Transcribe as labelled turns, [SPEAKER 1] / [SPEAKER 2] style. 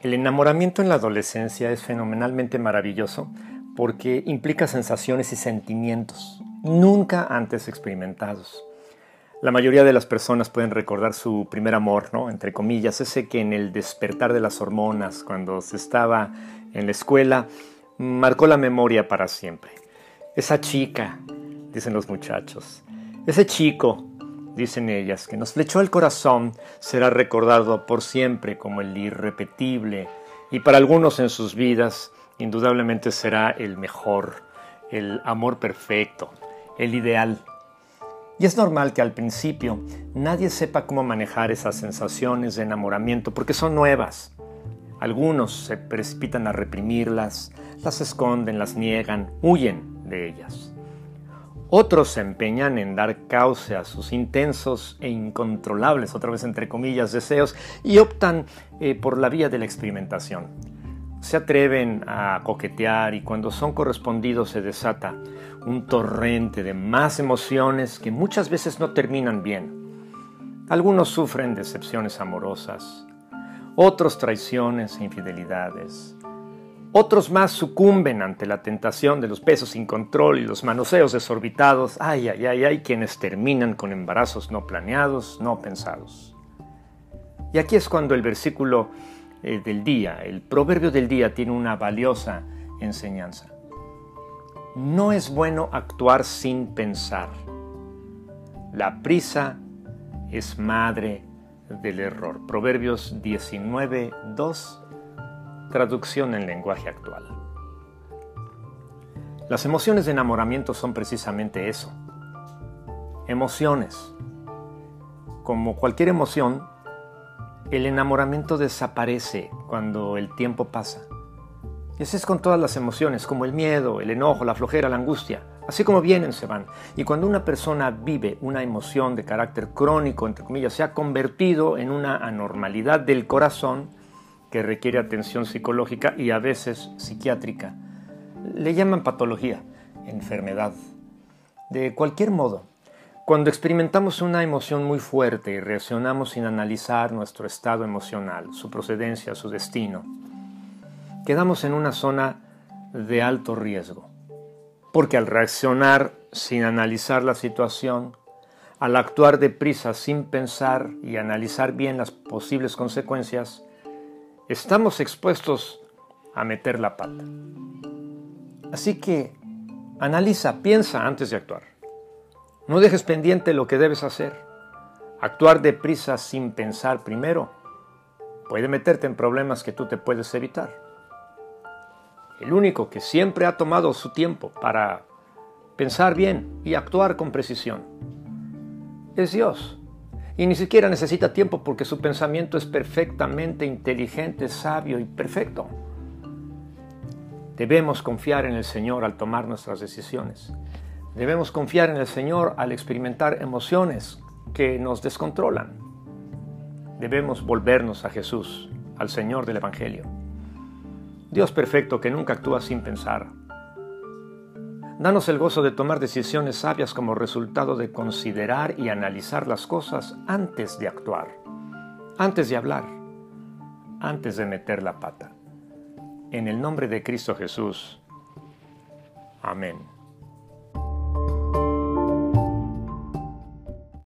[SPEAKER 1] El enamoramiento en la adolescencia es fenomenalmente maravilloso porque implica sensaciones y sentimientos nunca antes experimentados. La mayoría de las personas pueden recordar su primer amor, ¿no? Entre comillas, ese que en el despertar de las hormonas, cuando se estaba en la escuela, marcó la memoria para siempre. Esa chica, dicen los muchachos, ese chico dicen ellas, que nos flechó el corazón, será recordado por siempre como el irrepetible y para algunos en sus vidas indudablemente será el mejor, el amor perfecto, el ideal. Y es normal que al principio nadie sepa cómo manejar esas sensaciones de enamoramiento porque son nuevas. Algunos se precipitan a reprimirlas, las esconden, las niegan, huyen de ellas. Otros se empeñan en dar cauce a sus intensos e incontrolables, otra vez entre comillas, deseos y optan eh, por la vía de la experimentación. Se atreven a coquetear y cuando son correspondidos se desata un torrente de más emociones que muchas veces no terminan bien. Algunos sufren decepciones amorosas, otros traiciones e infidelidades, otros más sucumben ante la tentación de los pesos sin control y los manoseos desorbitados. Ay, ay, ay, hay quienes terminan con embarazos no planeados, no pensados. Y aquí es cuando el versículo eh, del día, el proverbio del día, tiene una valiosa enseñanza. No es bueno actuar sin pensar. La prisa es madre del error. Proverbios 19, 2 Traducción en lenguaje actual. Las emociones de enamoramiento son precisamente eso. Emociones. Como cualquier emoción, el enamoramiento desaparece cuando el tiempo pasa. Y así es con todas las emociones, como el miedo, el enojo, la flojera, la angustia. Así como vienen, se van. Y cuando una persona vive una emoción de carácter crónico, entre comillas, se ha convertido en una anormalidad del corazón, que requiere atención psicológica y a veces psiquiátrica. Le llaman patología, enfermedad. De cualquier modo, cuando experimentamos una emoción muy fuerte y reaccionamos sin analizar nuestro estado emocional, su procedencia, su destino, quedamos en una zona de alto riesgo. Porque al reaccionar sin analizar la situación, al actuar deprisa sin pensar y analizar bien las posibles consecuencias, estamos expuestos a meter la pata. Así que analiza, piensa antes de actuar. No dejes pendiente lo que debes hacer. Actuar deprisa sin pensar primero puede meterte en problemas que tú te puedes evitar. El único que siempre ha tomado su tiempo para pensar bien y actuar con precisión es Dios. Y ni siquiera necesita tiempo porque su pensamiento es perfectamente inteligente, sabio y perfecto. Debemos confiar en el Señor al tomar nuestras decisiones. Debemos confiar en el Señor al experimentar emociones que nos descontrolan. Debemos volvernos a Jesús, al Señor del Evangelio. Dios perfecto que nunca actúa sin pensar, Danos el gozo de tomar decisiones sabias como resultado de considerar y analizar las cosas antes de actuar, antes de hablar, antes de meter la pata. En el nombre de Cristo Jesús. Amén.